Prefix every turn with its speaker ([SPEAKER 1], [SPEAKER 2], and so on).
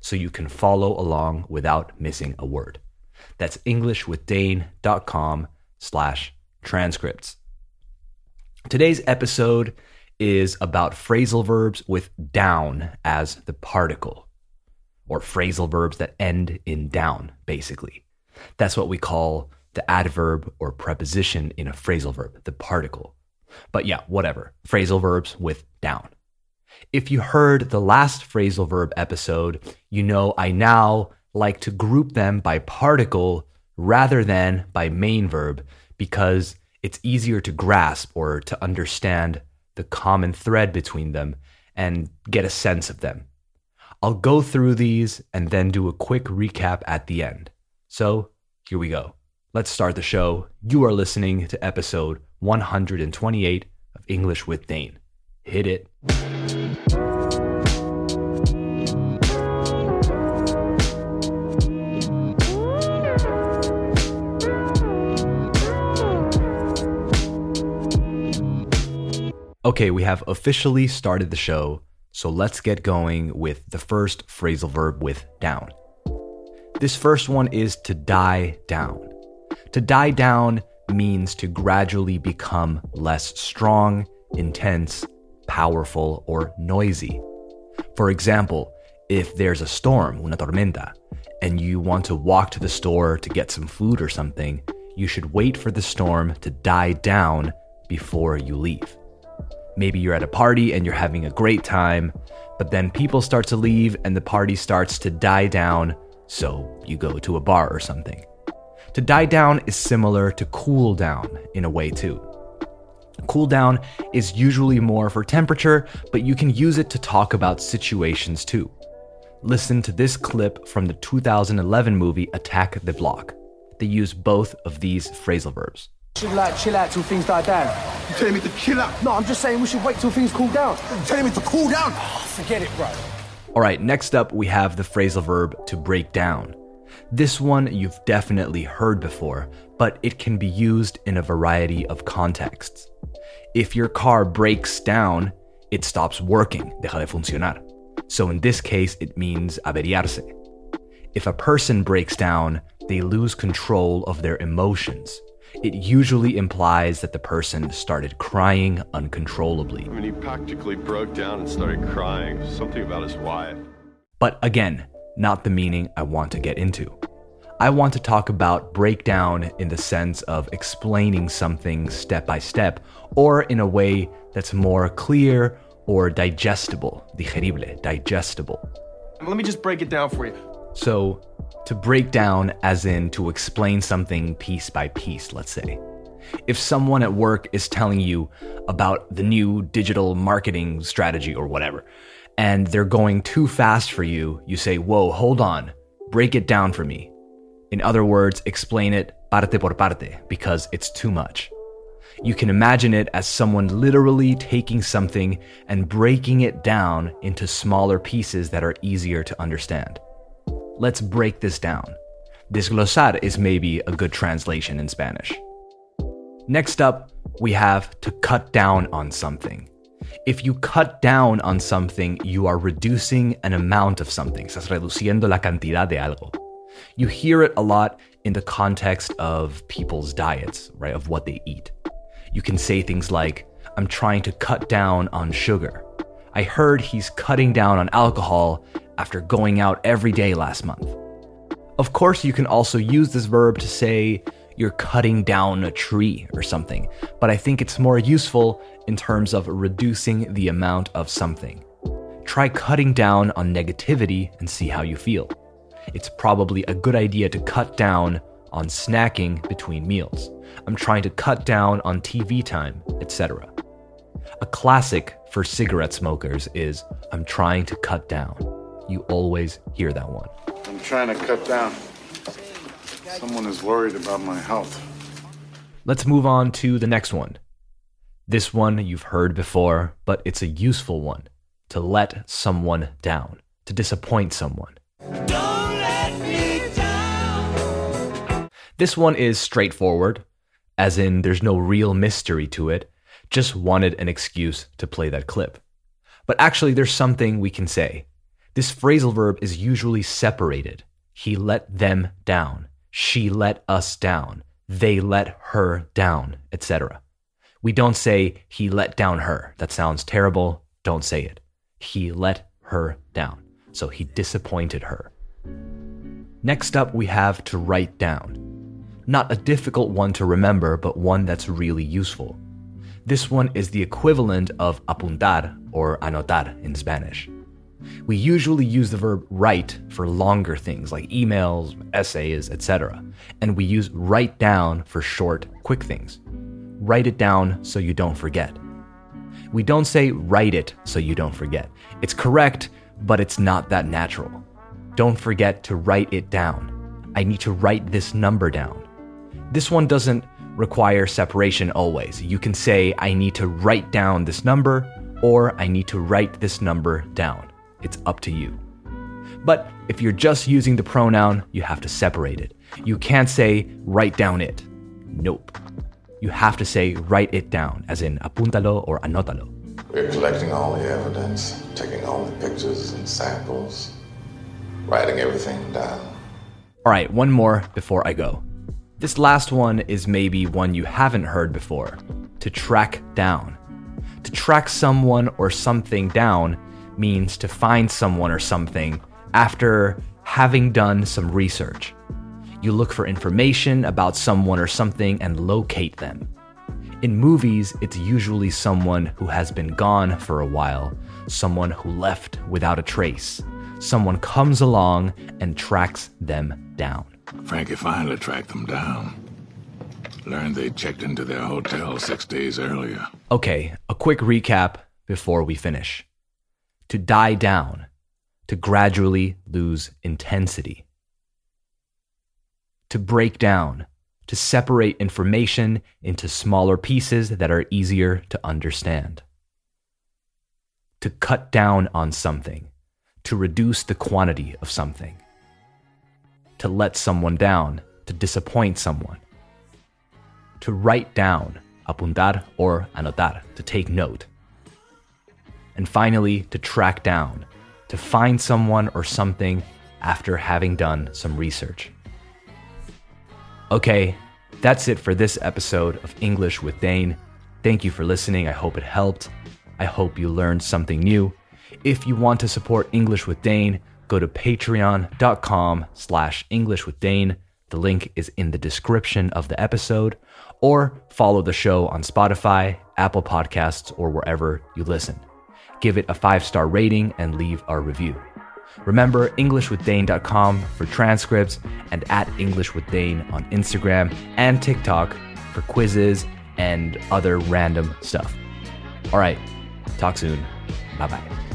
[SPEAKER 1] so you can follow along without missing a word. That's englishwithdane.com slash transcripts. Today's episode is about phrasal verbs with down as the particle, or phrasal verbs that end in down, basically. That's what we call the adverb or preposition in a phrasal verb, the particle. But yeah, whatever. Phrasal verbs with down. If you heard the last phrasal verb episode, you know I now like to group them by particle rather than by main verb because it's easier to grasp or to understand the common thread between them and get a sense of them. I'll go through these and then do a quick recap at the end. So, here we go. Let's start the show. You are listening to episode 128 of English with Dane. Hit it. Okay, we have officially started the show, so let's get going with the first phrasal verb with down. This first one is to die down. To die down means to gradually become less strong, intense, powerful, or noisy. For example, if there's a storm, una tormenta, and you want to walk to the store to get some food or something, you should wait for the storm to die down before you leave. Maybe you're at a party and you're having a great time, but then people start to leave and the party starts to die down, so you go to a bar or something. To die down is similar to cool down in a way too. Cool down is usually more for temperature, but you can use it to talk about situations too. Listen to this clip from the 2011 movie Attack the Block. They use both of these phrasal verbs.
[SPEAKER 2] should like chill out till things die down.
[SPEAKER 3] You telling me to chill out?
[SPEAKER 2] No, I'm just saying we should wait till things cool down.
[SPEAKER 3] You telling me to cool down?
[SPEAKER 2] Oh, forget it, bro.
[SPEAKER 1] All right, next up we have the phrasal verb to break down. This one you've definitely heard before, but it can be used in a variety of contexts. If your car breaks down, it stops working, deja de funcionar. So in this case, it means averiarse. If a person breaks down, they lose control of their emotions. It usually implies that the person started crying uncontrollably.
[SPEAKER 4] I mean, he practically broke down and started crying. Something about his wife.
[SPEAKER 1] But again, not the meaning I want to get into. I want to talk about breakdown in the sense of explaining something step by step or in a way that's more clear or digestible, digerible, digestible.
[SPEAKER 3] Let me just break it down for you.
[SPEAKER 1] So, to break down, as in to explain something piece by piece, let's say. If someone at work is telling you about the new digital marketing strategy or whatever, and they're going too fast for you, you say, Whoa, hold on, break it down for me. In other words, explain it parte por parte because it's too much. You can imagine it as someone literally taking something and breaking it down into smaller pieces that are easier to understand. Let's break this down. Desglosar is maybe a good translation in Spanish. Next up, we have to cut down on something. If you cut down on something, you are reducing an amount of something. Estás reduciendo la cantidad de algo. You hear it a lot in the context of people's diets, right? Of what they eat. You can say things like, I'm trying to cut down on sugar. I heard he's cutting down on alcohol after going out every day last month. Of course, you can also use this verb to say you're cutting down a tree or something, but I think it's more useful in terms of reducing the amount of something. Try cutting down on negativity and see how you feel. It's probably a good idea to cut down on snacking between meals. I'm trying to cut down on TV time, etc. A classic for cigarette smokers is I'm trying to cut down. you always hear that one.
[SPEAKER 5] I'm trying to cut down. Someone is worried about my health.
[SPEAKER 1] Let's move on to the next one. This one you've heard before, but it's a useful one to let someone down, to disappoint someone. This one is straightforward, as in there's no real mystery to it, just wanted an excuse to play that clip. But actually, there's something we can say. This phrasal verb is usually separated. He let them down. She let us down. They let her down, etc. We don't say he let down her. That sounds terrible. Don't say it. He let her down. So he disappointed her. Next up, we have to write down. Not a difficult one to remember, but one that's really useful. This one is the equivalent of apuntar or anotar in Spanish. We usually use the verb write for longer things like emails, essays, etc. And we use write down for short, quick things. Write it down so you don't forget. We don't say write it so you don't forget. It's correct, but it's not that natural. Don't forget to write it down. I need to write this number down. This one doesn't require separation always. You can say, I need to write down this number, or I need to write this number down. It's up to you. But if you're just using the pronoun, you have to separate it. You can't say, write down it. Nope. You have to say, write it down, as in apúntalo or anótalo.
[SPEAKER 6] We're collecting all the evidence, taking all the pictures and samples, writing everything down.
[SPEAKER 1] All right, one more before I go. This last one is maybe one you haven't heard before to track down. To track someone or something down means to find someone or something after having done some research. You look for information about someone or something and locate them. In movies, it's usually someone who has been gone for a while, someone who left without a trace. Someone comes along and tracks them down.
[SPEAKER 7] Frankie finally tracked them down. Learned they checked into their hotel six days earlier.
[SPEAKER 1] Okay, a quick recap before we finish. To die down, to gradually lose intensity. To break down, to separate information into smaller pieces that are easier to understand. To cut down on something, to reduce the quantity of something to let someone down, to disappoint someone. To write down, apuntar or anotar, to take note. And finally, to track down, to find someone or something after having done some research. Okay, that's it for this episode of English with Dane. Thank you for listening. I hope it helped. I hope you learned something new. If you want to support English with Dane, go to patreon.com slash English with Dane. The link is in the description of the episode, or follow the show on Spotify, Apple Podcasts, or wherever you listen. Give it a five star rating and leave a review. Remember EnglishWithDane.com for transcripts and at English with Dane on Instagram and TikTok for quizzes and other random stuff. All right, talk soon. Bye bye.